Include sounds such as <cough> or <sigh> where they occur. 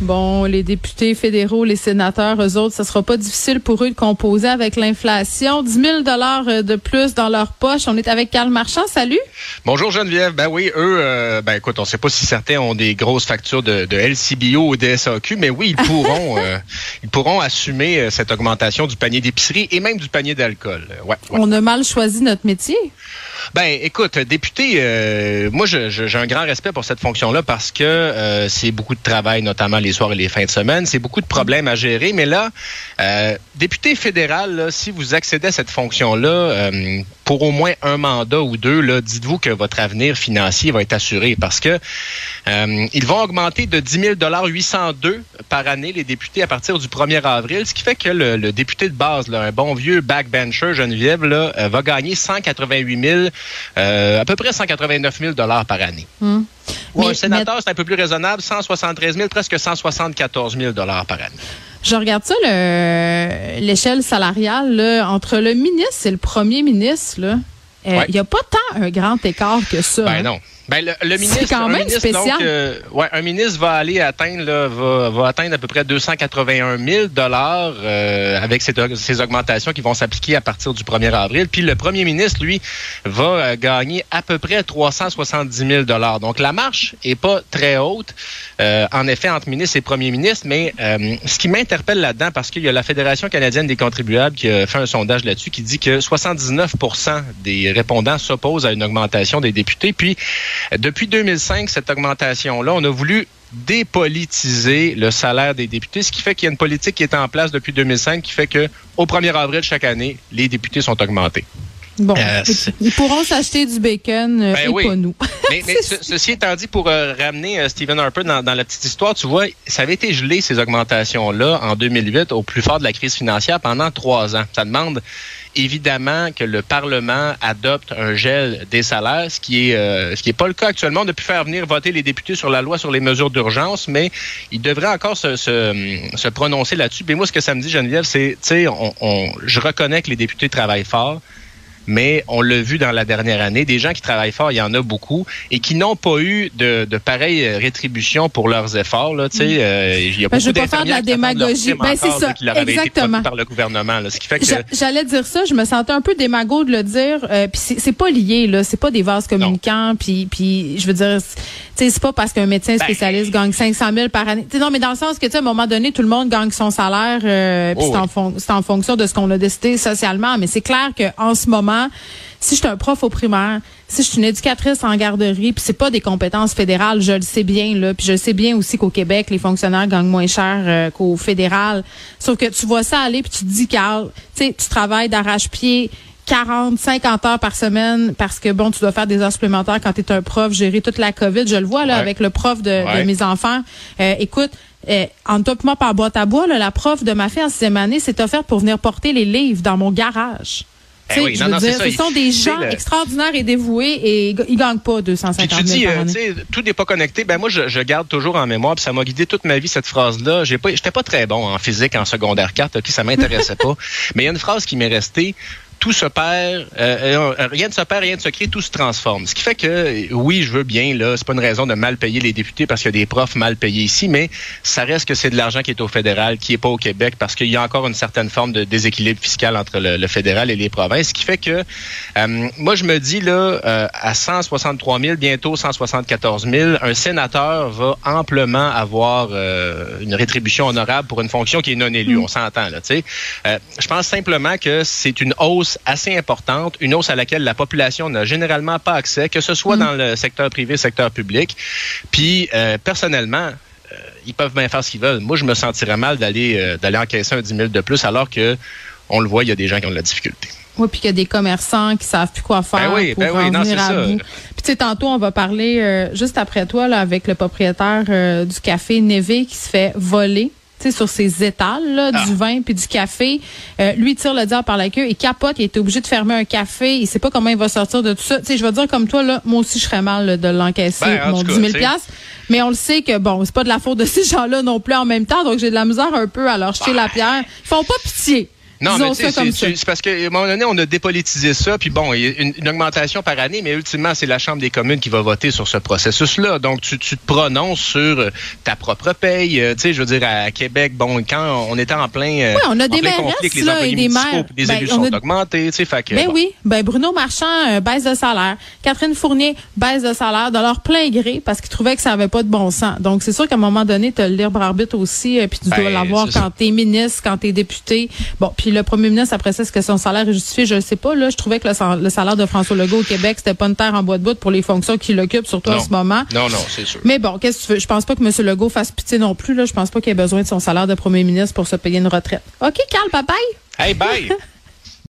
Bon, les députés fédéraux, les sénateurs, eux autres, ce sera pas difficile pour eux de composer avec l'inflation. 10 000 dollars euh, de plus dans leur poche. On est avec Carl Marchand. Salut. Bonjour Geneviève. Ben oui, eux, euh, ben écoute, on sait pas si certains ont des grosses factures de, de LCBO ou de SAQ, mais oui, ils <laughs> pourront, euh, ils pourront assumer cette augmentation du panier d'épicerie et même du panier d'alcool. Ouais, ouais. On a mal choisi notre métier. Ben, écoute, député, euh, moi, j'ai un grand respect pour cette fonction-là parce que c'est beaucoup de travail, notamment les soirs et les fins de semaine. C'est beaucoup de problèmes à gérer. Mais là, euh, député fédéral, si vous accédez à cette fonction-là euh, pour au moins un mandat ou deux, dites-vous que votre avenir financier va être assuré parce que euh, ils vont augmenter de 10 000 802 par année les députés à partir du 1er avril, ce qui fait que le, député de base, un bon vieux backbencher Geneviève, va gagner 188 000, euh, à peu près 189 000 dollars par année. Hmm. Mais- un sénateur, c'est un peu plus raisonnable, 173 000, presque 174 000 dollars par année. Je regarde ça, le- l'échelle salariale, là, entre le ministre et le premier ministre, euh, Il Ouais. n'y a pas tant un grand écart que ça. Ben hein? non. Ben, le, le ministre, quand un même ministre, spécial. donc, euh, ouais, un ministre va aller atteindre, là, va, va atteindre à peu près 281 000 dollars euh, avec ces, ces augmentations qui vont s'appliquer à partir du 1er avril. Puis le premier ministre, lui, va euh, gagner à peu près 370 000 dollars. Donc la marche est pas très haute, euh, en effet, entre ministre et premier ministre. Mais euh, ce qui m'interpelle là-dedans, parce qu'il y a la Fédération canadienne des contribuables qui a fait un sondage là-dessus qui dit que 79% des répondants s'opposent à une augmentation des députés. Puis depuis 2005, cette augmentation-là, on a voulu dépolitiser le salaire des députés, ce qui fait qu'il y a une politique qui est en place depuis 2005 qui fait que au 1er avril chaque année, les députés sont augmentés. Bon, Euh, ils pourront s'acheter du bacon euh, Ben et oui. pas nous. Mais, <laughs> mais ce- ceci étant dit, pour euh, ramener Stephen Harper dans, dans la petite histoire, tu vois, ça avait été gelé, ces augmentations-là, en 2008, au plus fort de la crise financière, pendant trois ans. Ça demande évidemment que le Parlement adopte un gel des salaires, ce qui est ce qui est pas le cas actuellement. On a pu faire venir voter les députés sur la loi sur les mesures d'urgence, mais ils devraient encore se, se, se prononcer là-dessus. Mais moi, ce que ça me dit, Geneviève, c'est, tu sais, on, on- je reconnais que les députés travaillent fort, mais on l'a vu dans la dernière année, des gens qui travaillent fort, il y en a beaucoup, et qui n'ont pas eu de, de pareille euh, rétribution pour leurs efforts. Là, sais, euh, il y a Ben, beaucoup je veux pas faire de la démagogie. Ben, c'est ça, qui exactement. par le gouvernement. Là, ce qui fait que J'a- J'allais dire ça, je me sentais un peu démago de le dire. Euh, puis c'est pas lié là, c'est pas des vases communicants. Puis puis je veux dire, c'est- pas parce qu'un médecin Ben, spécialiste gagne 500 000 par année. Non, mais dans le sens que tu à un moment donné, tout le monde gagne son salaire. Euh, puis Oh c'est en, fon- en fonction de ce qu'on a décidé socialement. Mais c'est clair que en ce moment, si je suis un prof au primaire, si je suis une éducatrice en garderie, puis c'est pas des compétences fédérales, je le sais bien là, puis je le sais bien aussi qu'au Québec, les fonctionnaires gagnent moins cher euh, qu'au fédéral. Sauf que tu vois ça aller puis tu te dis Carl, tu sais, tu travailles d'arrache-pied 40, 50 heures par semaine parce que bon, tu dois faire des heures supplémentaires quand tu es un prof, gérer toute la COVID. Je le vois là Ouais. avec le prof de, mes enfants. Euh, écoute, euh, en top moi par boîte à bois, là, la prof de ma fille en sixième année s'est offerte pour venir porter les livres dans mon garage. Eh Tu oui, non, non, dire, ce sont des Tu gens le- extraordinaires et dévoués et ils gagnent pas Puis 250 tu 000 dis, par euh, année. tu sais, tout n'est pas connecté. Ben moi, je, je garde toujours en mémoire, puis ça m'a guidé toute ma vie cette phrase-là. J'ai pas, j'étais pas très bon en physique en secondaire 4, ok, ça m'intéressait <laughs> pas. Mais il y a une phrase qui m'est restée. Tout se perd, euh, rien ne se perd, rien ne se crée, tout se transforme. Ce qui fait que, oui, je veux bien, là, c'est pas une raison de mal payer les députés parce qu'il y a des profs mal payés ici, mais ça reste que c'est de l'argent qui est au fédéral, qui est pas au Québec, parce qu'il y a encore une certaine forme de déséquilibre fiscal entre le, le fédéral et les provinces. Ce qui fait que, euh, moi, je me dis, là, euh, à 163 000, bientôt 174 000, un sénateur va amplement avoir euh, une rétribution honorable pour une fonction qui est non élue. On s'entend, là, tu sais. Euh, je pense simplement que c'est une hausse assez importante, une hausse à laquelle la population n'a généralement pas accès, que ce soit dans le secteur privé, secteur public. Puis, euh, personnellement, euh, ils peuvent bien faire ce qu'ils veulent. Moi, je me sentirais mal d'aller euh, d'aller encaisser un 10 000 de plus, alors que on le voit, il y a des gens qui ont de la difficulté. Oui, puis qu'il y a des commerçants qui savent plus quoi faire Ben oui, pour ben oui, en non, venir c'est à ça. bout. Puis tu sais, tantôt, on va parler euh, juste après toi là, avec le propriétaire euh, du café Névé qui se fait voler. Sais, sur ses étals, là, Ah. du vin puis du café. Euh, lui, tire le diable par la queue. Il capote. Il était obligé de fermer un café. Il sait pas comment il va sortir de tout ça. Tu sais, je vais dire comme toi, là, moi aussi, je serais mal là, de l'encaisser, Ben, en mon tout 10 cas, 000 tu sais. piastres. Mais on le sait que, bon, c'est pas de la faute de ces gens-là non plus en même temps. Donc, j'ai de la misère un peu à leur jeter la pierre. Ils font pas pitié. Non, mais c'est parce qu'à un moment donné, on a dépolitisé ça, puis bon, il y a une, augmentation par année, mais ultimement, c'est la Chambre des communes qui va voter sur ce processus-là. Donc, tu, tu, te prononces sur euh, ta propre paye. Euh, tu sais, je veux dire, à Québec, bon, quand on était en plein, euh, oui, on a des conflit les employés des maires, les ben, élus sont augmentés, tu sais, fait que, Ben oui, ben Bruno Marchand, baisse de salaire. Catherine Fournier, baisse de salaire de leur plein gré parce qu'ils trouvaient que ça avait pas de bon sens. Donc, c'est sûr qu'à un moment donné, tu as le libre arbitre aussi, puis tu dois ben, l'avoir quand tu es ministre, quand tu es député. Bon, puis le premier ministre, après ça, est-ce que son salaire est justifié? Je ne sais pas. Là, je trouvais que le, salaire de François Legault au Québec, c'était pas une terre en bois de bout pour les fonctions qu'il occupe, surtout en ce moment. Non, non, c'est sûr. Mais bon, qu'est-ce que tu veux? Je pense pas que M. Legault fasse pitié non plus. Là. Je pense pas qu'il ait besoin de son salaire de premier ministre pour se payer une retraite. OK, Carl, bye bye. Hey, bye! <laughs>